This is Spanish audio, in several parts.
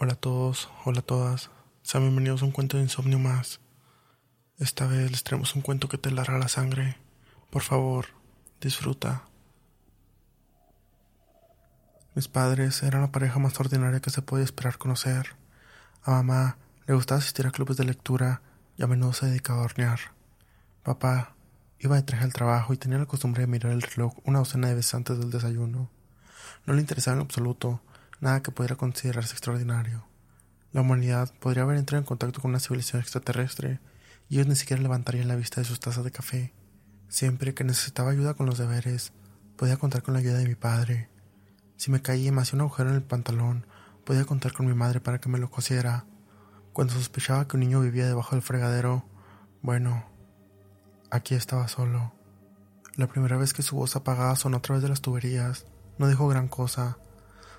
Hola a todos, hola a todas. Sean bienvenidos a un cuento de insomnio más. Esta vez les traemos un cuento que te larga la sangre. Por favor, disfruta. Mis padres eran la pareja más ordinaria que se podía esperar conocer. A mamá le gustaba asistir a clubes de lectura y a menudo se dedicaba a hornear. Papá iba de traje al trabajo y tenía la costumbre de mirar el reloj una docena de veces antes del desayuno. No le interesaba en absoluto nada que pudiera considerarse extraordinario. La humanidad podría haber entrado en contacto con una civilización extraterrestre y ellos ni siquiera levantarían la vista de sus tazas de café. Siempre que necesitaba ayuda con los deberes, podía contar con la ayuda de mi padre. Si me caía y un agujero en el pantalón, podía contar con mi madre para que me lo cosiera. Cuando sospechaba que un niño vivía debajo del fregadero, bueno, aquí estaba solo. La primera vez que su voz apagada sonó a través de las tuberías, no dijo gran cosa,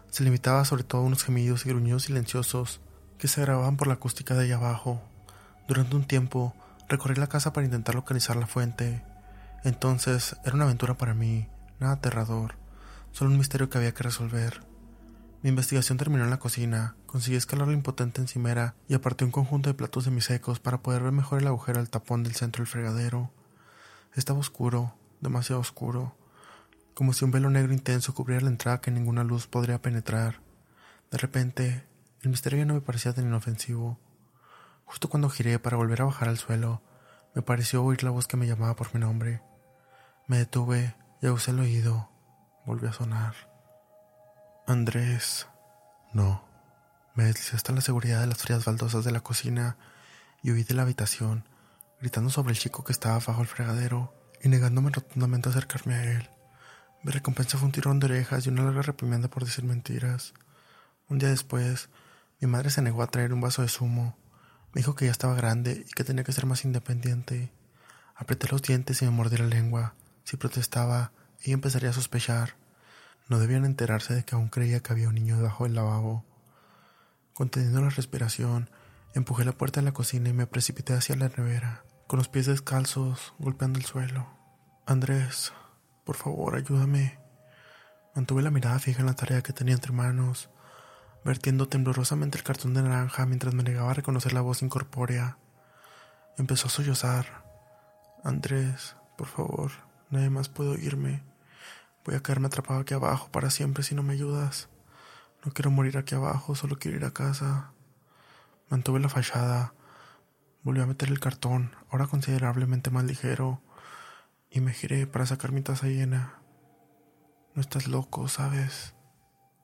se limitaba sobre todo a unos gemidos y gruñidos silenciosos que se grababan por la acústica de allá abajo. Durante un tiempo recorrí la casa para intentar localizar la fuente. Entonces era una aventura para mí, nada aterrador, solo un misterio que había que resolver. Mi investigación terminó en la cocina, conseguí escalar la impotente encimera y aparté un conjunto de platos semisecos para poder ver mejor el agujero al tapón del centro del fregadero. Estaba oscuro, demasiado oscuro como si un velo negro intenso cubriera la entrada que ninguna luz podría penetrar. De repente, el misterio ya no me parecía tan inofensivo. Justo cuando giré para volver a bajar al suelo, me pareció oír la voz que me llamaba por mi nombre. Me detuve y aguzé el oído. Volvió a sonar. Andrés. No. Me deslizé hasta la seguridad de las frías baldosas de la cocina y huí de la habitación, gritando sobre el chico que estaba bajo el fregadero y negándome rotundamente a acercarme a él. Mi recompensa fue un tirón de orejas y una larga reprimenda por decir mentiras. Un día después, mi madre se negó a traer un vaso de zumo. Me dijo que ya estaba grande y que tenía que ser más independiente. Apreté los dientes y me mordí la lengua. Si protestaba, ella empezaría a sospechar. No debían enterarse de que aún creía que había un niño debajo del lavabo. Conteniendo la respiración, empujé la puerta de la cocina y me precipité hacia la nevera, con los pies descalzos, golpeando el suelo. Andrés, por favor, ayúdame. Mantuve la mirada fija en la tarea que tenía entre manos, vertiendo temblorosamente el cartón de naranja mientras me negaba a reconocer la voz incorpórea. Empezó a sollozar. Andrés, por favor, nadie más puede oírme. Voy a quedarme atrapado aquí abajo para siempre si no me ayudas. No quiero morir aquí abajo, solo quiero ir a casa. Mantuve la fachada. Volvió a meter el cartón, ahora considerablemente más ligero, y me giré para sacar mi taza llena. No estás loco, ¿sabes?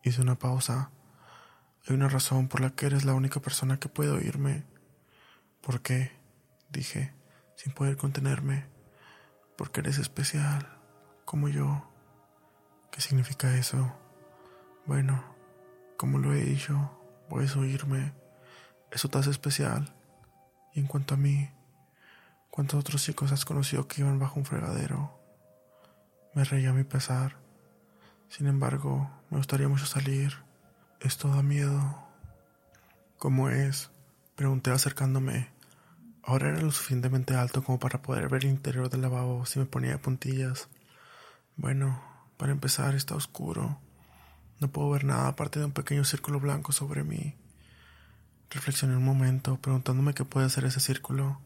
Hice una pausa. Hay una razón por la que eres la única persona que puede oírme. ¿Por qué? Dije, sin poder contenerme. Porque eres especial, como yo. ¿Qué significa eso? Bueno, como lo he dicho, puedes oírme. Eso te hace especial. Y en cuanto a mí, ¿Cuántos otros chicos has conocido que iban bajo un fregadero? Me reía a mi pesar. Sin embargo, me gustaría mucho salir. Esto da miedo. ¿Cómo es? Pregunté acercándome. Ahora era lo suficientemente alto como para poder ver el interior del lavabo si me ponía de puntillas. Bueno, para empezar está oscuro. No puedo ver nada aparte de un pequeño círculo blanco sobre mí. Reflexioné un momento, preguntándome qué puede ser ese círculo.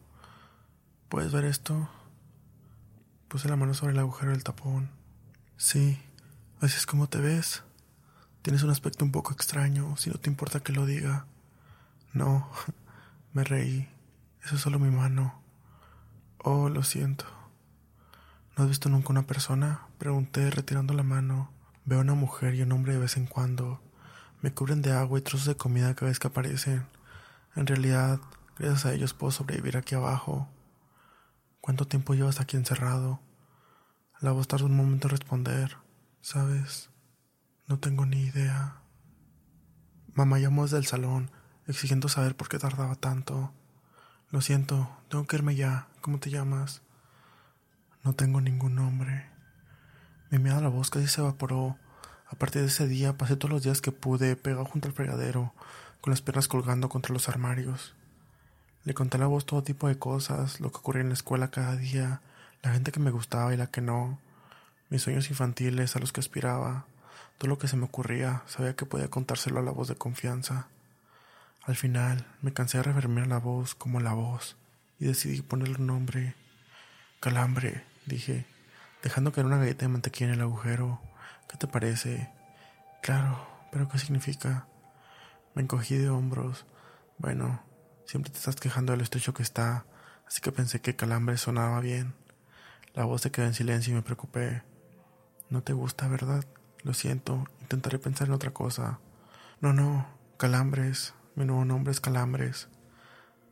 ¿Puedes ver esto? Puse la mano sobre el agujero del tapón. Sí, así es como te ves. Tienes un aspecto un poco extraño, si no te importa que lo diga. No, me reí. Eso es solo mi mano. Oh, lo siento. ¿No has visto nunca una persona? Pregunté, retirando la mano. Veo una mujer y un hombre de vez en cuando. Me cubren de agua y trozos de comida cada vez que aparecen. En realidad, gracias a ellos puedo sobrevivir aquí abajo. ¿Cuánto tiempo llevas aquí encerrado? La voz tardó un momento en responder. ¿Sabes? No tengo ni idea. Mamá llamó desde el salón, exigiendo saber por qué tardaba tanto. Lo siento, tengo que irme ya. ¿Cómo te llamas? No tengo ningún nombre. Mi miedo a la voz casi se evaporó. A partir de ese día pasé todos los días que pude pegado junto al fregadero, con las piernas colgando contra los armarios. Le conté a la voz todo tipo de cosas, lo que ocurría en la escuela cada día, la gente que me gustaba y la que no, mis sueños infantiles a los que aspiraba, todo lo que se me ocurría, sabía que podía contárselo a la voz de confianza. Al final me cansé de referirme a la voz como la voz y decidí ponerle un nombre. Calambre, dije, dejando caer una galleta de mantequilla en el agujero. ¿Qué te parece? Claro, pero ¿qué significa? Me encogí de hombros. Bueno, siempre te estás quejando de lo estrecho que está, así que pensé que calambre sonaba bien. La voz se quedó en silencio y me preocupé. No te gusta, ¿verdad? Lo siento, intentaré pensar en otra cosa. No, no, calambres. Mi nuevo nombre es Calambres.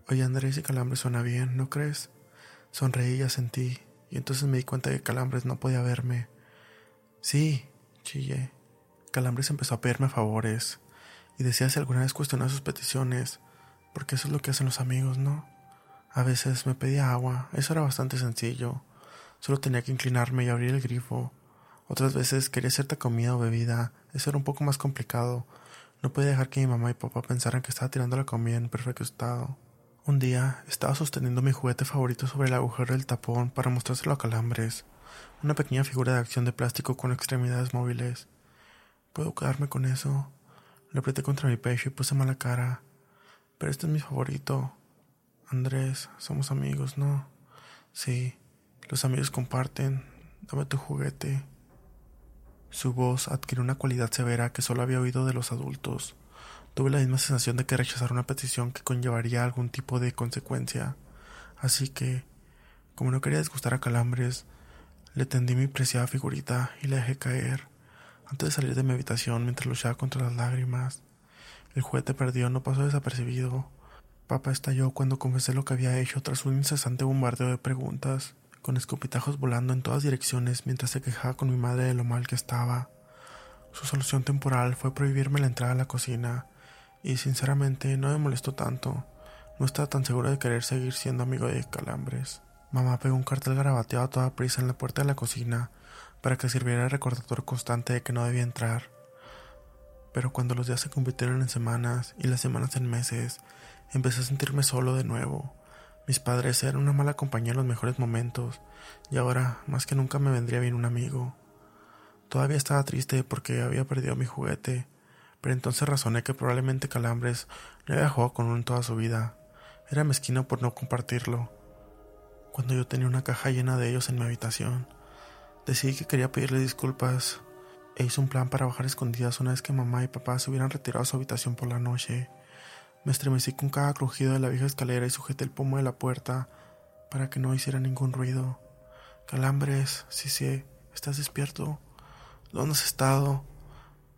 Oye, Andrés, y Calambres suena bien, ¿no crees? Sonreí y asentí, y entonces me di cuenta de que Calambres no podía verme. Sí, chillé. Calambres empezó a pedirme favores, y decía alguna vez cuestionaba sus peticiones, porque eso es lo que hacen los amigos, ¿no? A veces me pedía agua, eso era bastante sencillo. Solo tenía que inclinarme y abrir el grifo. Otras veces quería cierta comida o bebida, eso era un poco más complicado. No podía dejar que mi mamá y papá pensaran que estaba tirando la comida en perfecto estado. Un día estaba sosteniendo mi juguete favorito sobre el agujero del tapón para mostrárselo a Calambres, una pequeña figura de acción de plástico con extremidades móviles. ¿Puedo quedarme con eso? Le apreté contra mi pecho y puse mala cara. Pero este es mi favorito. Andrés, somos amigos, ¿no? Sí, los amigos comparten. Dame tu juguete. Su voz adquirió una cualidad severa que solo había oído de los adultos. Tuve la misma sensación de que rechazar una petición que conllevaría algún tipo de consecuencia. Así que, como no quería disgustar a Calambres, le tendí mi preciada figurita y la dejé caer antes de salir de mi habitación mientras luchaba contra las lágrimas. El juguete perdido no pasó desapercibido. Papá estalló cuando confesé lo que había hecho tras un incesante bombardeo de preguntas con escopitajos volando en todas direcciones mientras se quejaba con mi madre de lo mal que estaba. Su solución temporal fue prohibirme la entrada a la cocina, y sinceramente no me molestó tanto. No estaba tan seguro de querer seguir siendo amigo de Calambres. Mamá pegó un cartel garabateado a toda prisa en la puerta de la cocina para que sirviera de recordatorio constante de que no debía entrar. Pero cuando los días se convirtieron en semanas y las semanas en meses, empecé a sentirme solo de nuevo. Mis padres eran una mala compañía en los mejores momentos, y ahora más que nunca me vendría bien un amigo. Todavía estaba triste porque había perdido mi juguete, pero entonces razoné que probablemente Calambres no había jugado con uno en toda su vida. Era mezquino por no compartirlo. Cuando yo tenía una caja llena de ellos en mi habitación, decidí que quería pedirle disculpas e hice un plan para bajar escondidas una vez que mamá y papá se hubieran retirado a su habitación por la noche. Me estremecí con cada crujido de la vieja escalera y sujeté el pomo de la puerta para que no hiciera ningún ruido. Calambres, sí, sí, ¿estás despierto? ¿Dónde has estado?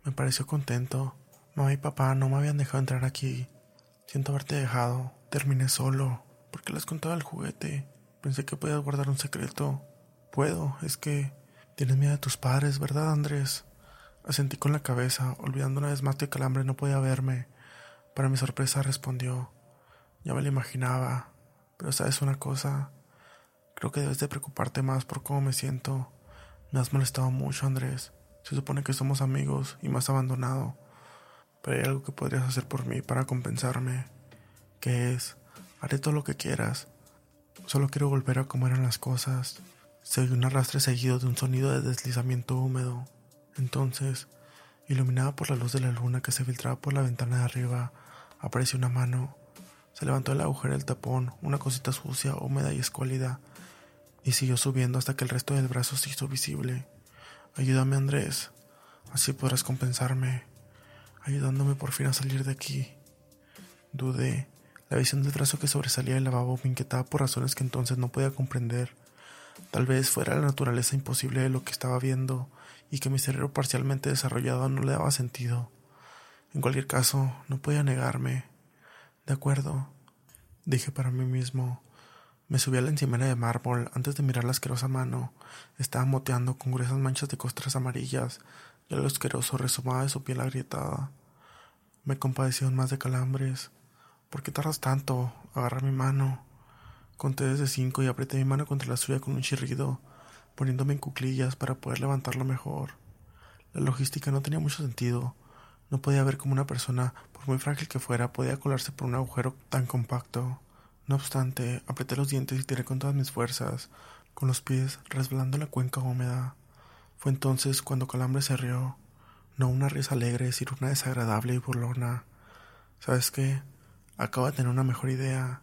Me pareció contento. Mamá y papá no me habían dejado entrar aquí. Siento haberte dejado. Terminé solo. ¿Por qué les contaba el juguete? Pensé que podías guardar un secreto. Puedo, es que tienes miedo de tus padres, ¿verdad, Andrés? Asentí con la cabeza, olvidando una vez más que Calambre no podía verme. Para mi sorpresa respondió, ya me lo imaginaba, pero sabes una cosa, creo que debes de preocuparte más por cómo me siento. Me has molestado mucho, Andrés. Se supone que somos amigos y me has abandonado. Pero hay algo que podrías hacer por mí para compensarme. ¿Qué es? Haré todo lo que quieras. Solo quiero volver a cómo eran las cosas. Se oyó un arrastre seguido de un sonido de deslizamiento húmedo. Entonces, iluminada por la luz de la luna que se filtraba por la ventana de arriba, apareció una mano. Se levantó el agujero del tapón, una cosita sucia, húmeda y escuálida, y siguió subiendo hasta que el resto del brazo se hizo visible. Ayúdame, Andrés. Así podrás compensarme, ayudándome por fin a salir de aquí. Dudé. La visión del brazo que sobresalía del lavabo me inquietaba por razones que entonces no podía comprender. Tal vez fuera la naturaleza imposible de lo que estaba viendo y que mi cerebro parcialmente desarrollado no le daba sentido. En cualquier caso, no podía negarme. De acuerdo, dije para mí mismo. Me subí a la encimera de mármol antes de mirar la asquerosa mano. Estaba moteando con gruesas manchas de costras amarillas y el asqueroso resumaba de su piel agrietada. Me compadecieron más de calambres. ¿Por qué tardas tanto? Agarra mi mano. Conté desde cinco y apreté mi mano contra la suya con un chirrido, poniéndome en cuclillas para poder levantarlo mejor. La logística no tenía mucho sentido. No podía ver cómo una persona, por muy frágil que fuera, podía colarse por un agujero tan compacto. No obstante, apreté los dientes y tiré con todas mis fuerzas, con los pies resbalando la cuenca húmeda. Fue entonces cuando Calambre se rió. No una risa alegre, sino una desagradable y burlona. ¿Sabes qué? Acabo de tener una mejor idea,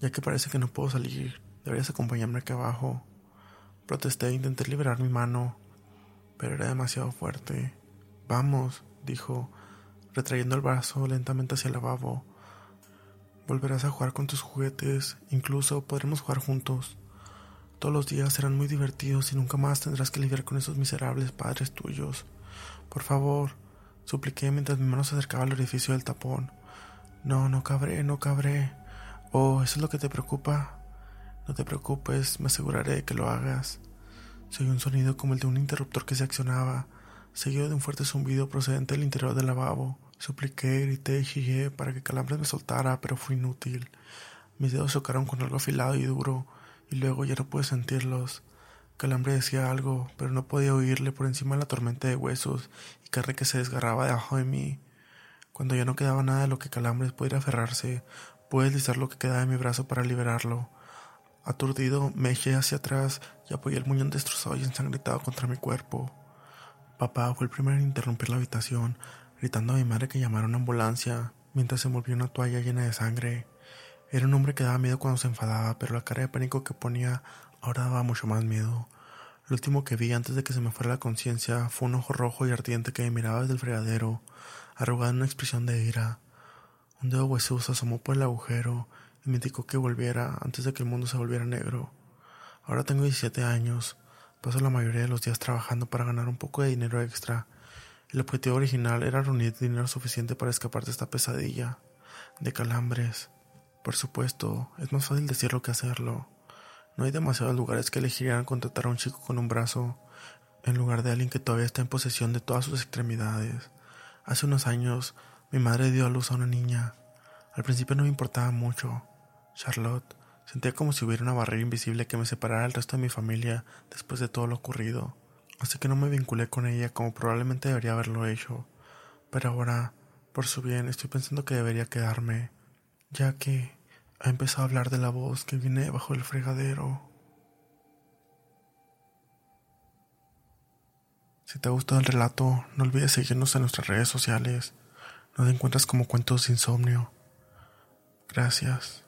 ya que parece que no puedo salir. Deberías acompañarme aquí abajo. Protesté e intenté liberar mi mano, pero era demasiado fuerte. Vamos, dijo, retrayendo el brazo lentamente hacia el lavabo. Volverás a jugar con tus juguetes, incluso podremos jugar juntos. Todos los días serán muy divertidos y nunca más tendrás que lidiar con esos miserables padres tuyos. Por favor, supliqué mientras mi mano se acercaba al orificio del tapón. No, no cabré, no cabré. Oh, ¿eso es lo que te preocupa? No te preocupes, me aseguraré de que lo hagas. Se un sonido como el de un interruptor que se accionaba, seguido de un fuerte zumbido procedente del interior del lavabo. Supliqué, grité y para que Calambres me soltara, pero fue inútil. Mis dedos chocaron con algo afilado y duro, y luego ya no pude sentirlos. Calambre decía algo, pero no podía oírle por encima de la tormenta de huesos y carne que se desgarraba debajo de mí. Cuando ya no quedaba nada de lo que Calambres pudiera aferrarse, pude deslizar lo que quedaba de mi brazo para liberarlo. Aturdido, me eché hacia atrás y apoyé el muñón destrozado y ensangrentado contra mi cuerpo. Papá fue el primero en interrumpir la habitación, gritando a mi madre que llamara una ambulancia, mientras se envolvió una toalla llena de sangre. Era un hombre que daba miedo cuando se enfadaba, pero la cara de pánico que ponía ahora daba mucho más miedo. Lo último que vi antes de que se me fuera la conciencia fue un ojo rojo y ardiente que me miraba desde el fregadero, arrugado en una expresión de ira. Un dedo huesudo asomó por el agujero y me indicó que volviera antes de que el mundo se volviera negro. Ahora tengo 17 años, paso la mayoría de los días trabajando para ganar un poco de dinero extra. El objetivo original era reunir dinero suficiente para escapar de esta pesadilla, de calambres, por supuesto, es más fácil decirlo que hacerlo. No hay demasiados lugares que elegirían contratar a un chico con un brazo en lugar de alguien que todavía está en posesión de todas sus extremidades. Hace unos años, mi madre dio a luz a una niña. Al principio no me importaba mucho. Charlotte sentía como si hubiera una barrera invisible que me separara del resto de mi familia después de todo lo ocurrido. Así que no me vinculé con ella como probablemente debería haberlo hecho. Pero ahora, por su bien, estoy pensando que debería quedarme ya que ha empezado a hablar de la voz que viene bajo el fregadero. Si te ha gustado el relato, no olvides seguirnos en nuestras redes sociales. Nos encuentras como Cuentos de Insomnio. Gracias.